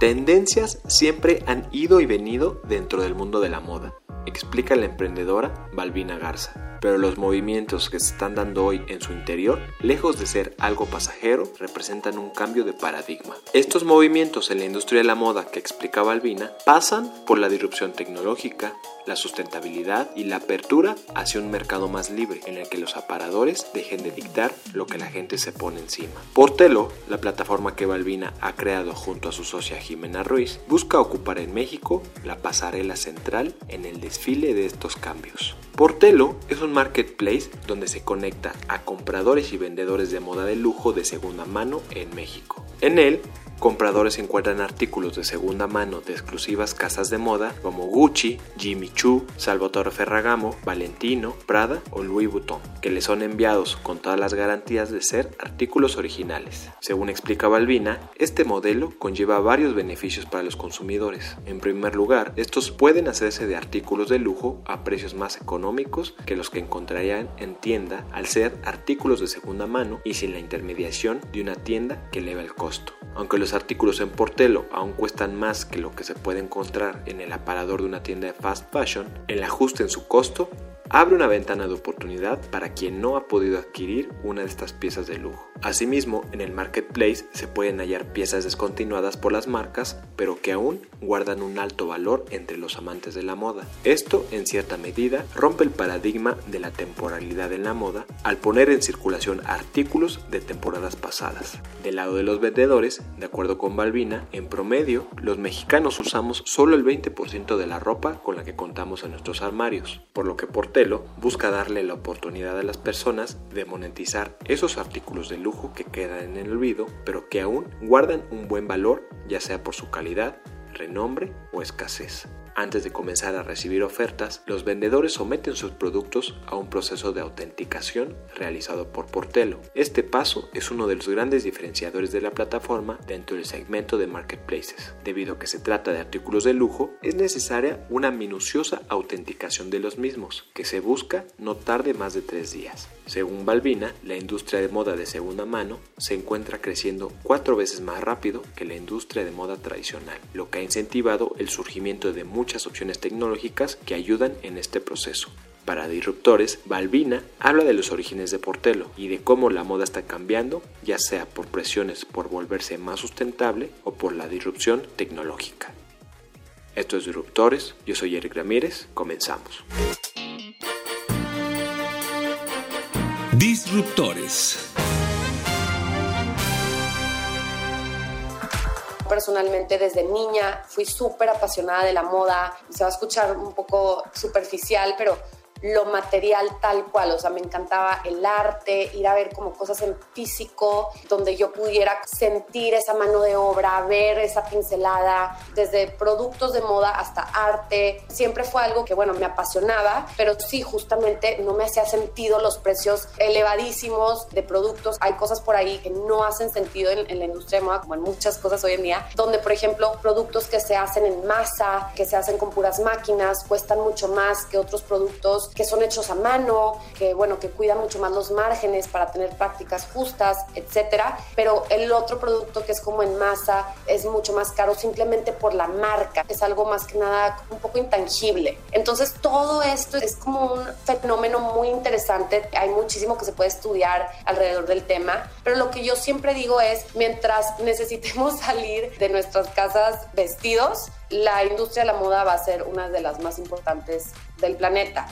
Tendencias siempre han ido y venido dentro del mundo de la moda, explica la emprendedora Balbina Garza pero los movimientos que se están dando hoy en su interior, lejos de ser algo pasajero, representan un cambio de paradigma. Estos movimientos en la industria de la moda que explicaba Albina pasan por la disrupción tecnológica, la sustentabilidad y la apertura hacia un mercado más libre en el que los aparadores dejen de dictar lo que la gente se pone encima. Portelo, la plataforma que Balbina ha creado junto a su socia Jimena Ruiz, busca ocupar en México la pasarela central en el desfile de estos cambios. Portelo es un marketplace donde se conecta a compradores y vendedores de moda de lujo de segunda mano en México. En él compradores encuentran artículos de segunda mano de exclusivas casas de moda como Gucci, Jimmy Choo, Salvatore Ferragamo, Valentino, Prada o Louis Vuitton, que les son enviados con todas las garantías de ser artículos originales. Según explica Balbina, este modelo conlleva varios beneficios para los consumidores. En primer lugar, estos pueden hacerse de artículos de lujo a precios más económicos que los que encontrarían en tienda al ser artículos de segunda mano y sin la intermediación de una tienda que eleva el costo. Aunque los artículos en Portelo aún cuestan más que lo que se puede encontrar en el aparador de una tienda de fast fashion, el ajuste en su costo abre una ventana de oportunidad para quien no ha podido adquirir una de estas piezas de lujo. Asimismo, en el marketplace se pueden hallar piezas descontinuadas por las marcas, pero que aún guardan un alto valor entre los amantes de la moda. Esto, en cierta medida, rompe el paradigma de la temporalidad en la moda al poner en circulación artículos de temporadas pasadas. Del lado de los vendedores, de acuerdo con Balbina, en promedio, los mexicanos usamos solo el 20% de la ropa con la que contamos en nuestros armarios, por lo que por busca darle la oportunidad a las personas de monetizar esos artículos de lujo que quedan en el olvido, pero que aún guardan un buen valor, ya sea por su calidad, renombre o escasez. Antes de comenzar a recibir ofertas, los vendedores someten sus productos a un proceso de autenticación realizado por Portelo. Este paso es uno de los grandes diferenciadores de la plataforma dentro del segmento de marketplaces. Debido a que se trata de artículos de lujo, es necesaria una minuciosa autenticación de los mismos, que se busca no tarde más de tres días. Según Balbina, la industria de moda de segunda mano se encuentra creciendo cuatro veces más rápido que la industria de moda tradicional, lo que ha incentivado el surgimiento de muchas opciones tecnológicas que ayudan en este proceso. Para Disruptores, Balbina habla de los orígenes de Portelo y de cómo la moda está cambiando, ya sea por presiones por volverse más sustentable o por la disrupción tecnológica. Esto es Disruptores, yo soy Eric Ramírez, comenzamos. Disruptores. Personalmente desde niña fui súper apasionada de la moda. Se va a escuchar un poco superficial, pero lo material tal cual, o sea, me encantaba el arte, ir a ver como cosas en físico, donde yo pudiera sentir esa mano de obra, ver esa pincelada, desde productos de moda hasta arte, siempre fue algo que, bueno, me apasionaba, pero sí, justamente no me hacía sentido los precios elevadísimos de productos, hay cosas por ahí que no hacen sentido en, la industria de moda, como en muchas cosas hoy en día, donde, por ejemplo, productos que se hacen en masa, que se hacen con puras máquinas, cuestan mucho más que otros productos que son hechos a mano, que bueno, que cuidan mucho más los márgenes para tener prácticas justas, etcétera. Pero el otro producto que es como en masa es mucho más caro simplemente por la marca. Es algo más que nada un poco intangible. Entonces todo esto es como un fenómeno muy interesante. Hay muchísimo que se puede estudiar alrededor del tema. Pero lo que yo siempre digo es, mientras necesitemos salir de nuestras casas vestidos, la industria de la moda va a ser una de las más importantes del planeta.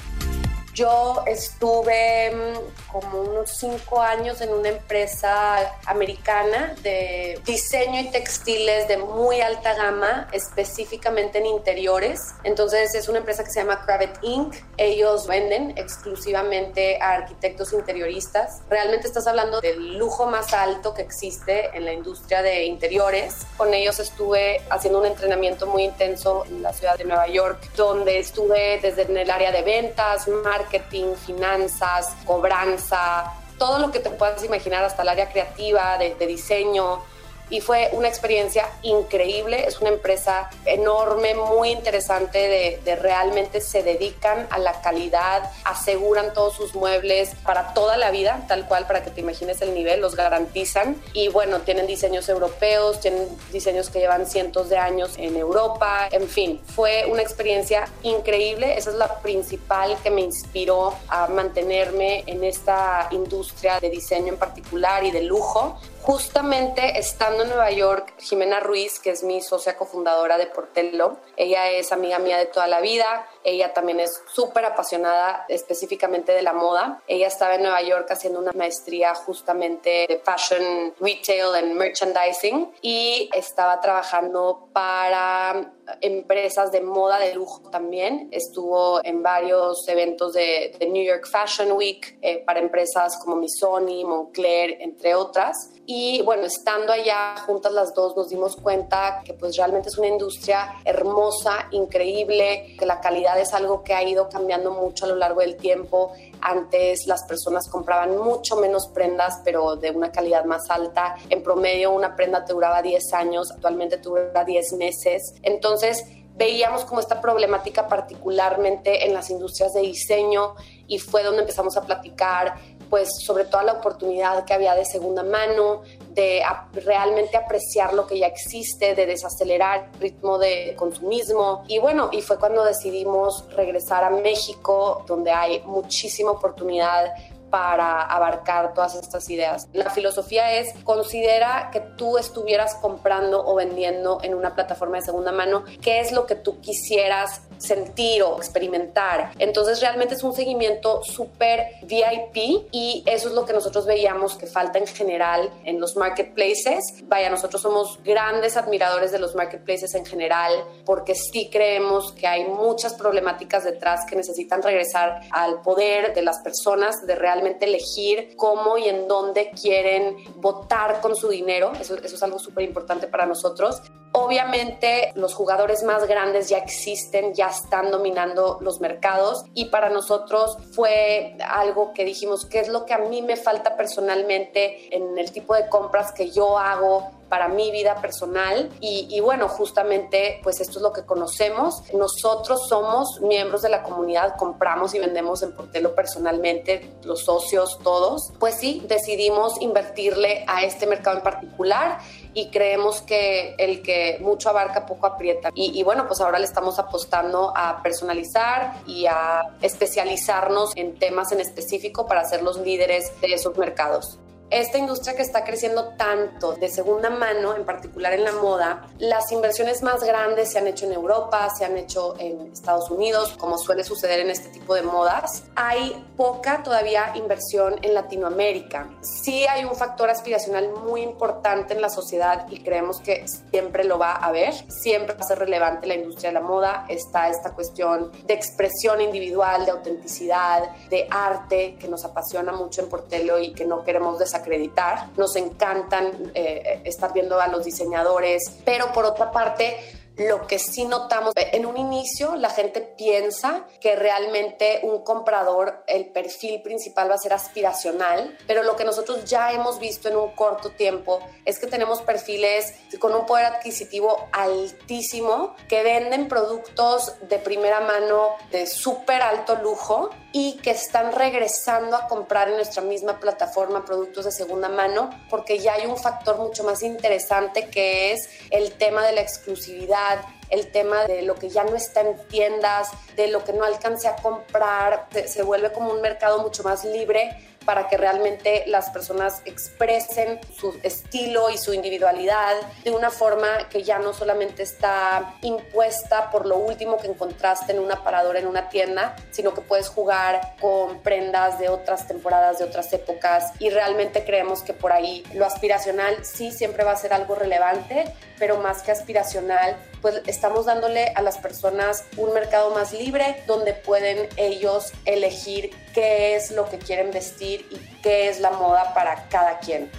Yo estuve mm, como unos cinco años en una empresa americana de diseño y textiles de muy alta gama, específicamente en interiores. Entonces es una empresa que se llama Cravet Inc. Ellos venden exclusivamente a arquitectos interioristas. Realmente estás hablando del lujo más alto que existe en la industria de interiores. Con ellos estuve haciendo un entrenamiento muy intenso en la ciudad de Nueva York, donde estuve desde en el área de ventas, marketing, finanzas, cobranza, todo lo que te puedas imaginar, hasta el área creativa, de, de diseño y fue una experiencia increíble. Es una empresa enorme, muy interesante, de, de, realmente se dedican a la calidad, aseguran todos sus muebles para toda la vida, tal cual, para que te imagines el nivel, los garantizan. Y bueno, tienen diseños europeos, tienen diseños que llevan cientos de años en Europa, en fin, fue una experiencia increíble. Esa es la principal que me inspiró a mantenerme en esta industria de diseño en particular y de lujo justamente estando en Nueva York, Jimena Ruiz, que es mi socia cofundadora de Portello, ella es amiga mía de toda la vida, ella también es súper apasionada específicamente de la moda. Ella estaba en Nueva York haciendo una maestría justamente de Fashion Retail and Merchandising y estaba trabajando para empresas de moda de lujo también. Estuvo en varios eventos de, de New York Fashion Week eh, para empresas como Missoni, Moncler, entre otras. Y bueno, estando allá juntas las dos nos dimos cuenta que pues realmente es una industria hermosa, increíble, que la calidad es algo que ha ido cambiando mucho a lo largo del tiempo. Antes las personas compraban mucho menos prendas, pero de una calidad más alta. En promedio una prenda te duraba 10 años, actualmente te dura 10 meses. Entonces veíamos como esta problemática particularmente en las industrias de diseño y fue donde empezamos a platicar pues sobre toda la oportunidad que había de segunda mano, de realmente apreciar lo que ya existe, de desacelerar el ritmo de consumismo. Y bueno, y fue cuando decidimos regresar a México, donde hay muchísima oportunidad para abarcar todas estas ideas. La filosofía es considera que tú estuvieras comprando o vendiendo en una plataforma de segunda mano, qué es lo que tú quisieras sentir o experimentar. Entonces realmente es un seguimiento súper VIP y eso es lo que nosotros veíamos que falta en general en los marketplaces. Vaya, nosotros somos grandes admiradores de los marketplaces en general porque sí creemos que hay muchas problemáticas detrás que necesitan regresar al poder de las personas de realmente elegir cómo y en dónde quieren votar con su dinero. Eso, es algo súper importante para nosotros. Obviamente los jugadores más grandes ya existen, ya están dominando los mercados y para nosotros fue algo que dijimos, ¿qué es lo que a mí me falta personalmente en el tipo de compras que yo hago para mi vida personal y, bueno, justamente pues esto es lo que conocemos. Nosotros somos miembros de la comunidad, compramos y vendemos en Portelo personalmente, los socios todos. Pues sí, decidimos invertirle a este mercado en particular y creemos que el que mucho abarca poco aprieta. Y, y, bueno, pues ahora le estamos apostando a personalizar y a especializarnos en temas en específico para ser los líderes de esos mercados esta industria que está creciendo tanto de segunda mano, en particular en la moda, las inversiones más grandes se han hecho en Europa, se han hecho en Estados Unidos, como suele suceder en este tipo de modas. Hay poca todavía inversión en Latinoamérica. Sí hay un factor aspiracional muy importante en la sociedad y creemos que siempre lo va a haber. Siempre va a ser relevante la industria de la moda. Está esta cuestión de expresión individual, de autenticidad, de arte que nos apasiona mucho en Portelo y que no queremos desarrollar acreditar. Nos encantan eh, estar viendo a los diseñadores, pero por otra parte, lo que sí notamos, en un inicio la gente piensa que realmente un comprador, el perfil principal va a ser aspiracional, pero lo que nosotros ya hemos visto en un corto tiempo es que tenemos perfiles con un poder adquisitivo altísimo que venden productos de primera mano de súper alto lujo y que están regresando a comprar en nuestra misma plataforma productos de segunda mano porque ya hay un factor mucho más interesante que es el tema de la exclusividad obrigado. El tema de lo que ya no está en tiendas, de lo que no alcance a comprar, se vuelve como un mercado mucho más libre para que realmente las personas expresen su estilo y su individualidad de una forma que ya no solamente está impuesta por lo último que encontraste en un aparador en una tienda, sino que puedes jugar con prendas de otras temporadas, de otras épocas. Y realmente creemos que por ahí lo aspiracional sí siempre va a ser algo relevante, pero más que aspiracional, pues estamos dándole a las personas un mercado más libre donde pueden ellos elegir qué es lo que quieren vestir y qué es la moda para cada quien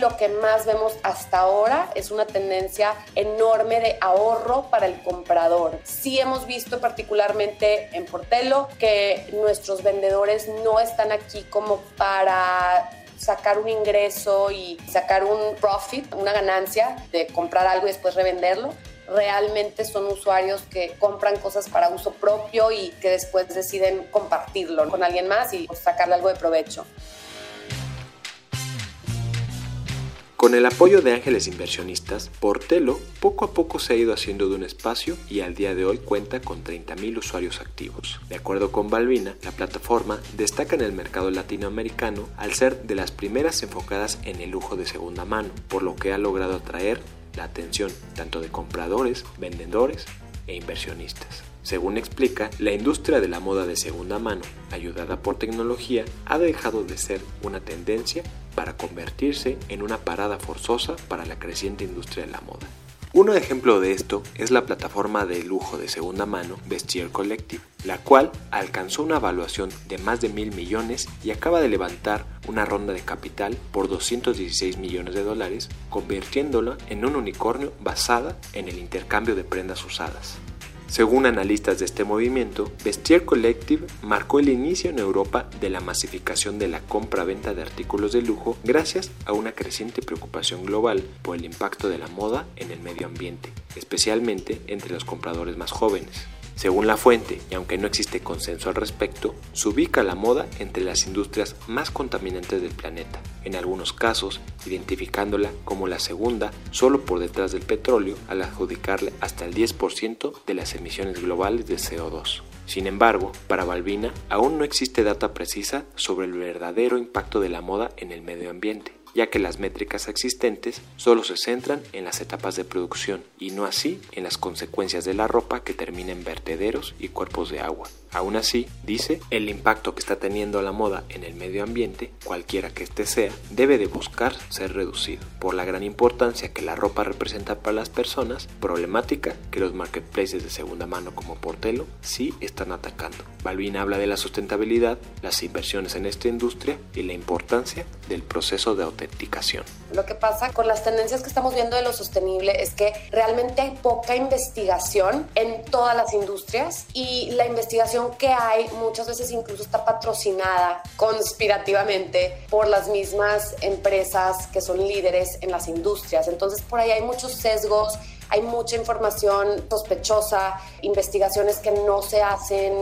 lo que más vemos hasta ahora es una tendencia enorme de ahorro para el comprador. Sí hemos visto particularmente en Portelo que nuestros vendedores no están aquí como para sacar un ingreso y sacar un profit, una ganancia de comprar algo y después revenderlo, realmente son usuarios que compran cosas para uso propio y que después deciden compartirlo con alguien más y sacarle algo de provecho. Con el apoyo de ángeles inversionistas, Portelo poco a poco se ha ido haciendo de un espacio y al día de hoy cuenta con 30.000 usuarios activos. De acuerdo con Balbina, la plataforma destaca en el mercado latinoamericano al ser de las primeras enfocadas en el lujo de segunda mano, por lo que ha logrado atraer la atención tanto de compradores, vendedores e inversionistas. Según explica, la industria de la moda de segunda mano, ayudada por tecnología, ha dejado de ser una tendencia para convertirse en una parada forzosa para la creciente industria de la moda. Un ejemplo de esto es la plataforma de lujo de segunda mano Vestier Collective, la cual alcanzó una evaluación de más de mil millones y acaba de levantar una ronda de capital por 216 millones de dólares, convirtiéndola en un unicornio basada en el intercambio de prendas usadas. Según analistas de este movimiento, Vestier Collective marcó el inicio en Europa de la masificación de la compra-venta de artículos de lujo gracias a una creciente preocupación global por el impacto de la moda en el medio ambiente, especialmente entre los compradores más jóvenes. Según la fuente, y aunque no existe consenso al respecto, se ubica la moda entre las industrias más contaminantes del planeta, en algunos casos identificándola como la segunda solo por detrás del petróleo al adjudicarle hasta el 10% de las emisiones globales de CO2. Sin embargo, para Balbina aún no existe data precisa sobre el verdadero impacto de la moda en el medio ambiente ya que las métricas existentes solo se centran en las etapas de producción y no así en las consecuencias de la ropa que termina en vertederos y cuerpos de agua. Aún así, dice, el impacto que está teniendo la moda en el medio ambiente, cualquiera que éste sea, debe de buscar ser reducido, por la gran importancia que la ropa representa para las personas, problemática que los marketplaces de segunda mano como Portelo sí están atacando. Balvin habla de la sustentabilidad, las inversiones en esta industria y la importancia del proceso de autenticación. Lo que pasa con las tendencias que estamos viendo de lo sostenible es que realmente hay poca investigación en todas las industrias y la investigación que hay muchas veces incluso está patrocinada conspirativamente por las mismas empresas que son líderes en las industrias. Entonces por ahí hay muchos sesgos, hay mucha información sospechosa, investigaciones que no se hacen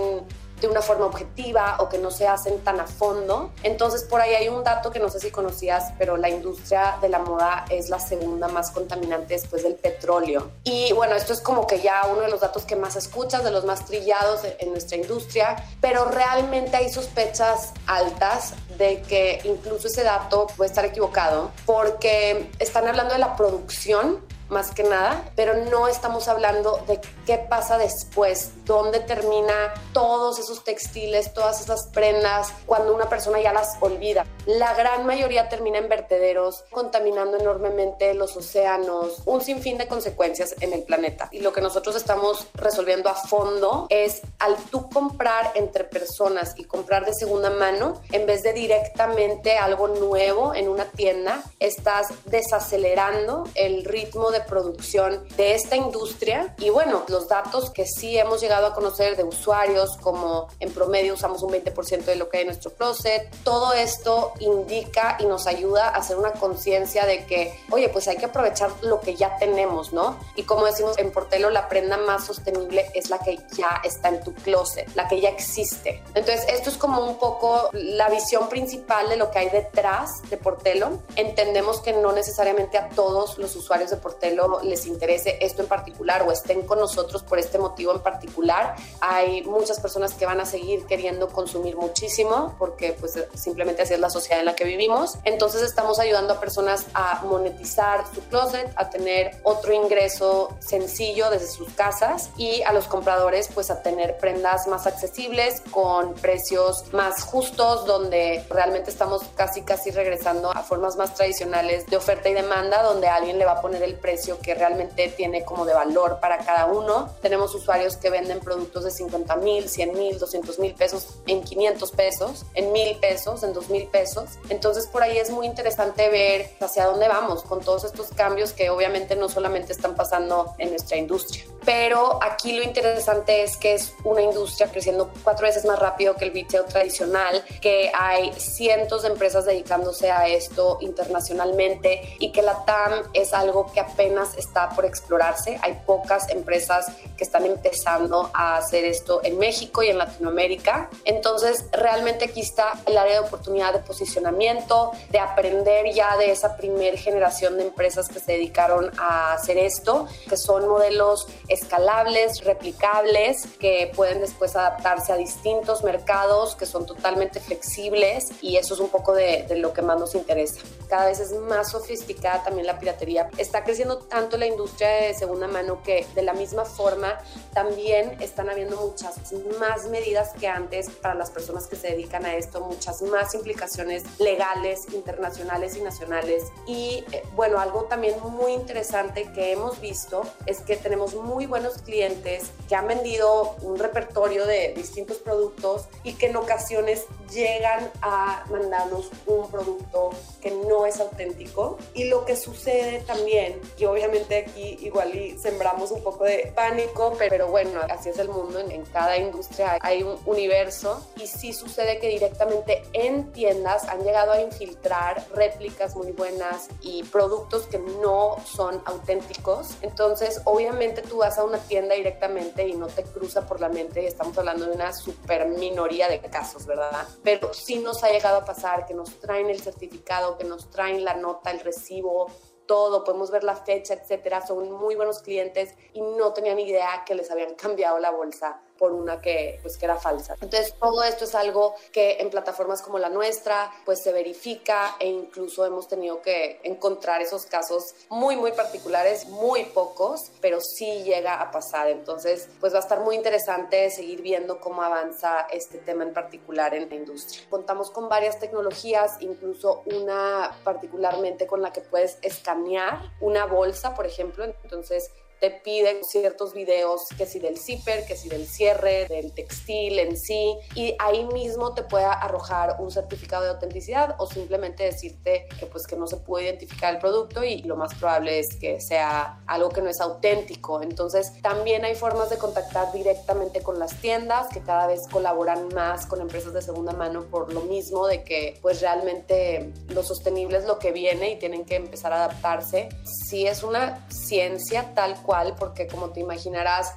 de una forma objetiva o que no se hacen tan a fondo. Entonces, por ahí hay un dato que no sé si conocías, pero la industria de la moda es la segunda más contaminante después del petróleo. Y bueno, esto es como que ya uno de los datos que más escuchas, de los más trillados en nuestra industria, pero realmente hay sospechas altas de que incluso ese dato puede estar equivocado porque están hablando de la producción más que nada, pero no estamos hablando de qué pasa después, dónde termina todos esos textiles, todas esas prendas, cuando una persona ya las olvida. La gran mayoría termina en vertederos, contaminando enormemente los océanos, un sinfín de consecuencias en el planeta. Y lo que nosotros estamos resolviendo a fondo es al tú comprar entre personas y comprar de segunda mano, en vez de directamente algo nuevo en una tienda, estás desacelerando el ritmo de producción de esta industria. Y bueno, los datos que sí hemos llegado a conocer de usuarios, como en promedio usamos un 20% de lo que hay en nuestro closet, todo esto indica y nos ayuda a hacer una conciencia de que, oye, pues hay que aprovechar lo que ya tenemos, ¿no? Y como decimos en Portelo, la prenda más sostenible es la que ya está en tu closet, la que ya existe. Entonces, esto es como un poco la visión principal de lo que hay detrás de Portelo. Entendemos que no necesariamente a todos los usuarios de Portelo modelo les interese esto en particular o estén con nosotros por este motivo en particular. Hay muchas personas que van a seguir queriendo consumir muchísimo porque pues simplemente así es la sociedad en la que vivimos. Entonces estamos ayudando a personas a monetizar su closet, a tener otro ingreso sencillo desde sus casas y a los compradores pues a tener prendas más accesibles con precios más justos donde realmente estamos casi casi regresando a formas más tradicionales de oferta y demanda donde alguien le va a poner el precio que realmente tiene como de valor para cada uno. Tenemos usuarios que venden productos de 50 mil, 100 mil, 200 mil pesos en 500 pesos, en mil pesos, en 2 mil pesos. Entonces por ahí es muy interesante ver hacia dónde vamos con todos estos cambios que obviamente no solamente están pasando en nuestra industria. Pero aquí lo interesante es que es una industria creciendo cuatro veces más rápido que el retail tradicional, que hay cientos de empresas dedicándose a esto internacionalmente y que la TAM es algo que apenas está por explorarse. Hay pocas empresas que están empezando a hacer esto en México y en Latinoamérica. Entonces, realmente aquí está el área de oportunidad de posicionamiento, de aprender ya de esa primer generación de empresas que se dedicaron a hacer esto, que son modelos escalables, replicables, que pueden después adaptarse a distintos mercados, que son totalmente flexibles y eso es un poco de, de lo que más nos interesa. Cada vez es más sofisticada también la piratería. Está creciendo tanto la industria de segunda mano que de la misma forma también están habiendo muchas más medidas que antes para las personas que se dedican a esto, muchas más implicaciones legales, internacionales y nacionales. Y eh, bueno, algo también muy interesante que hemos visto es que tenemos muy buenos clientes que han vendido un repertorio de distintos productos y que en ocasiones llegan a mandarnos un producto que no es auténtico. Y lo que sucede también, que obviamente aquí igual y sembramos un poco de pánico, pero bueno, así es el mundo, en, en cada industria hay un universo y sí sucede que directamente en tiendas han llegado a infiltrar réplicas muy buenas y productos que no son auténticos. Entonces, obviamente tú vas a una tienda directamente y no te cruza por la mente, estamos hablando de una super minoría de casos, ¿verdad? Pero sí nos ha llegado a pasar que nos traen el certificado, que nos traen la nota, el recibo, todo, podemos ver la fecha, etcétera. Son muy buenos clientes y no tenían idea que les habían cambiado la bolsa por una que, pues, que era falsa. Entonces, todo esto es algo que en plataformas como la nuestra, pues se verifica e incluso hemos tenido que encontrar esos casos muy, muy particulares, muy pocos, pero sí llega a pasar. Entonces, pues va a estar muy interesante seguir viendo cómo avanza este tema en particular en la industria. Contamos con varias tecnologías, incluso una particularmente con la que puedes escanear una bolsa, por ejemplo. Entonces, te piden ciertos videos, que si del zipper, que si del cierre, del textil en sí, y ahí mismo te puede arrojar un certificado de autenticidad o simplemente decirte que pues que no se puede identificar el producto y lo más probable es que sea algo que no es auténtico. Entonces, también hay formas de contactar directamente con las tiendas que cada vez colaboran más con empresas de segunda mano por lo mismo de que pues realmente lo sostenible es lo que viene y tienen que empezar a adaptarse. Si es una ciencia tal cual porque como te imaginarás,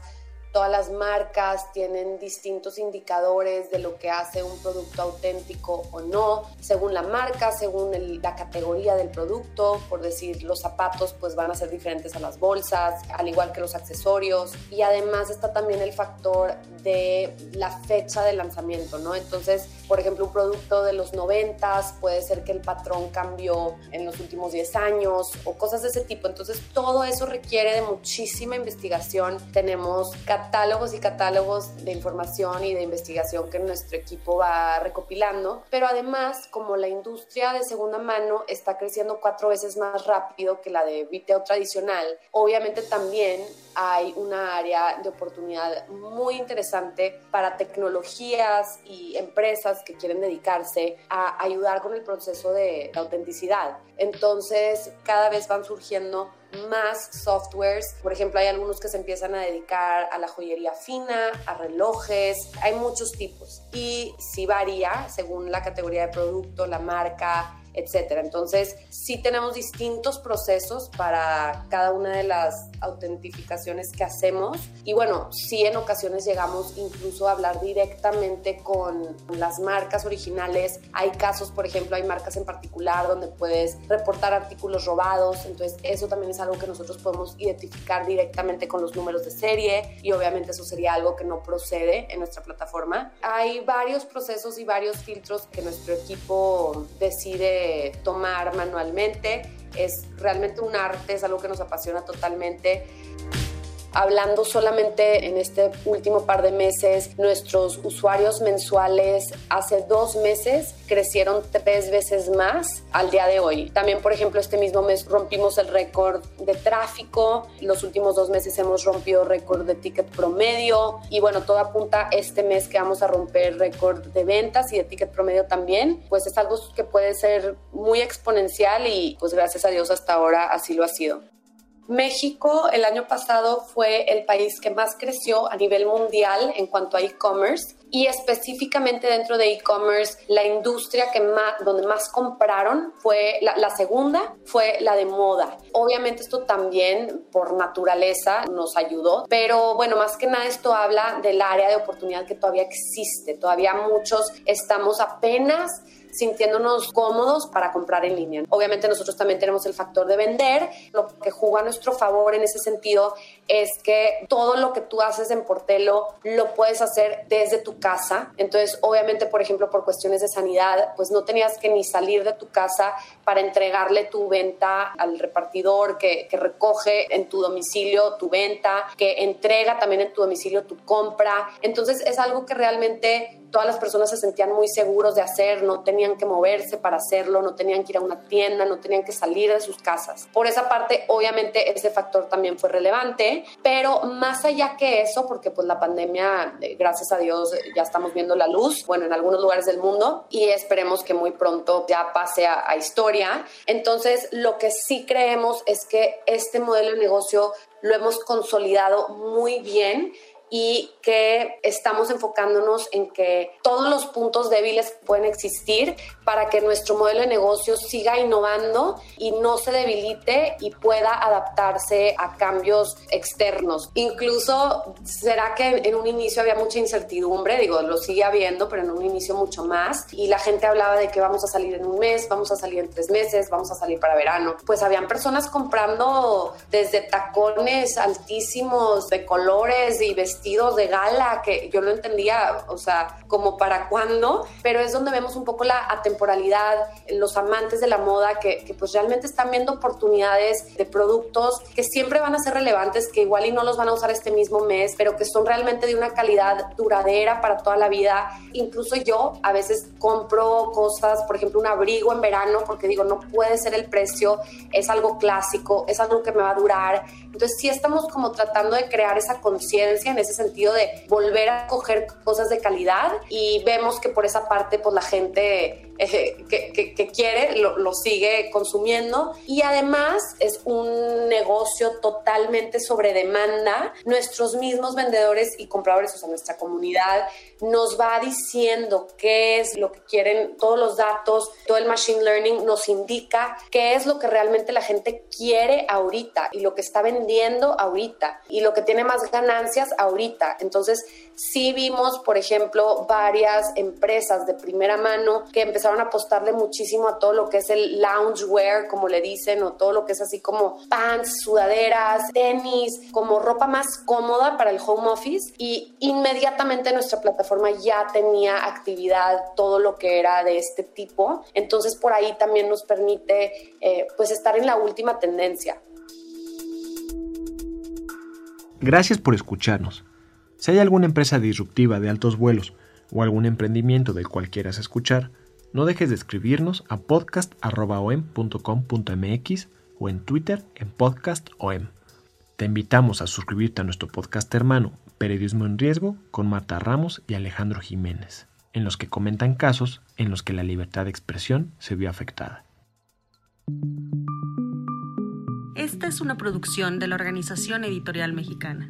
Todas las marcas tienen distintos indicadores de lo que hace un producto auténtico o no, según la marca, según la categoría del producto. Por decir, los zapatos pues van a ser diferentes a las bolsas, al igual que los accesorios. Y además está también el factor de la fecha de lanzamiento, ¿no? Entonces, por ejemplo, un producto de los 90 puede ser que el patrón cambió en los últimos 10 años o cosas de ese tipo. Entonces, todo eso requiere de muchísima investigación. Tenemos catálogos y catálogos de información y de investigación que nuestro equipo va recopilando, pero además como la industria de segunda mano está creciendo cuatro veces más rápido que la de retail tradicional, obviamente también hay una área de oportunidad muy interesante para tecnologías y empresas que quieren dedicarse a ayudar con el proceso de autenticidad. Entonces, cada vez van surgiendo más softwares. Por ejemplo, hay algunos que se empiezan a dedicar a la joyería fina, a relojes, hay muchos tipos. Y sí varía según la categoría de producto, la marca, etcétera. Entonces, sí tenemos distintos procesos para cada una de las autentificaciones que hacemos y bueno, sí en ocasiones llegamos incluso a hablar directamente con las marcas originales. Hay casos, por ejemplo, hay marcas en particular donde puedes reportar artículos robados, entonces eso también es algo que nosotros podemos identificar directamente con los números de serie y obviamente eso sería algo que no procede en nuestra plataforma. Hay varios procesos y varios filtros que nuestro equipo decide tomar manualmente. Es realmente un arte, es algo que nos apasiona totalmente hablando solamente en este último par de meses, nuestros usuarios mensuales hace dos meses crecieron tres veces más al día de hoy. También, por ejemplo, este mismo mes rompimos el récord de tráfico. Los últimos dos meses hemos rompido récord de ticket promedio. Y bueno, todo apunta este mes que vamos a romper récord de ventas y de ticket promedio también. Pues es algo que puede ser muy exponencial y pues gracias a Dios hasta ahora así lo ha sido. México el año pasado fue el país que más creció a nivel mundial en cuanto a e-commerce y específicamente dentro de e-commerce la industria que más, donde más compraron fue la, la, segunda fue la de moda. Obviamente esto también por naturaleza nos ayudó, pero bueno, más que nada esto habla del área de oportunidad que todavía existe. Todavía muchos estamos apenas sintiéndonos cómodos para comprar en línea. Obviamente nosotros también tenemos el factor de vender. Lo que juega a nuestro favor en ese sentido es que todo lo que tú haces en Portelo lo puedes hacer desde tu casa. Entonces, obviamente, por ejemplo, por cuestiones de sanidad, pues no tenías que ni salir de tu casa para entregarle tu venta al repartidor que, recoge en tu domicilio tu venta, que entrega también en tu domicilio tu compra. Entonces, es algo que realmente todas las personas se sentían muy seguros de hacer, no tenían que moverse para hacerlo, no tenían que ir a una tienda, no tenían que salir de sus casas. Por esa parte, obviamente, ese factor también fue relevante, pero más allá que eso, porque pues la pandemia, eh, gracias a Dios, ya estamos viendo la luz, bueno, en algunos lugares del mundo, y esperemos que muy pronto ya pase a, a historia. Entonces, lo que sí creemos es que este modelo de negocio lo hemos consolidado muy bien y que estamos enfocándonos en que todos los puntos débiles pueden existir para que nuestro modelo de negocio siga innovando y no se debilite y pueda adaptarse a cambios externos. Incluso, ¿será que en un inicio había mucha incertidumbre? Digo, lo sigue habiendo, pero en un inicio mucho más. Y la gente hablaba de que vamos a salir en un mes, vamos a salir en tres meses, vamos a salir para verano. Pues habían personas comprando desde tacones altísimos de colores y vestidos de gala, que yo no entendía, o sea, como para cuándo, pero es donde vemos un poco la atemporalidad, los amantes de la moda que, que pues realmente están viendo oportunidades de productos que siempre van a ser relevantes, que igual y no los van a usar este mismo mes, pero que son realmente de una calidad duradera para toda la vida. Incluso yo a veces compro cosas, por ejemplo, un abrigo en verano, porque digo, no puede ser el precio, es algo clásico, es algo que me va a durar. Entonces sí estamos como tratando de crear esa conciencia en ese sentido de volver a coger cosas de calidad y vemos que por esa parte pues la gente eh, que, quiere lo, lo, sigue consumiendo y además es un negocio totalmente sobre demanda. Nuestros mismos vendedores y compradores, o sea, nuestra comunidad nos va diciendo qué es lo que quieren, todos los datos, todo el machine learning nos indica qué es lo que realmente la gente quiere ahorita y lo que está vendiendo ahorita y lo que tiene más ganancias ahorita. Entonces, sí vimos, por ejemplo, varias empresas de primera mano que empezaron a apostarle muchísimo a todo lo que es el loungewear, como le dicen, o todo lo que es así como pants, sudaderas, tenis, como ropa más cómoda para el home office y inmediatamente nuestra plataforma ya tenía actividad, todo lo que era de este tipo. Entonces por ahí también nos permite eh, pues estar en la última tendencia. Gracias por escucharnos. Si hay alguna empresa disruptiva de altos vuelos o algún emprendimiento del cual quieras escuchar, no dejes de escribirnos a podcast.om.com.mx o en Twitter en podcastom. Te invitamos a suscribirte a nuestro podcast hermano Periodismo en Riesgo con Marta Ramos y Alejandro Jiménez, en los que comentan casos en los que la libertad de expresión se vio afectada. Esta es una producción de la Organización Editorial Mexicana.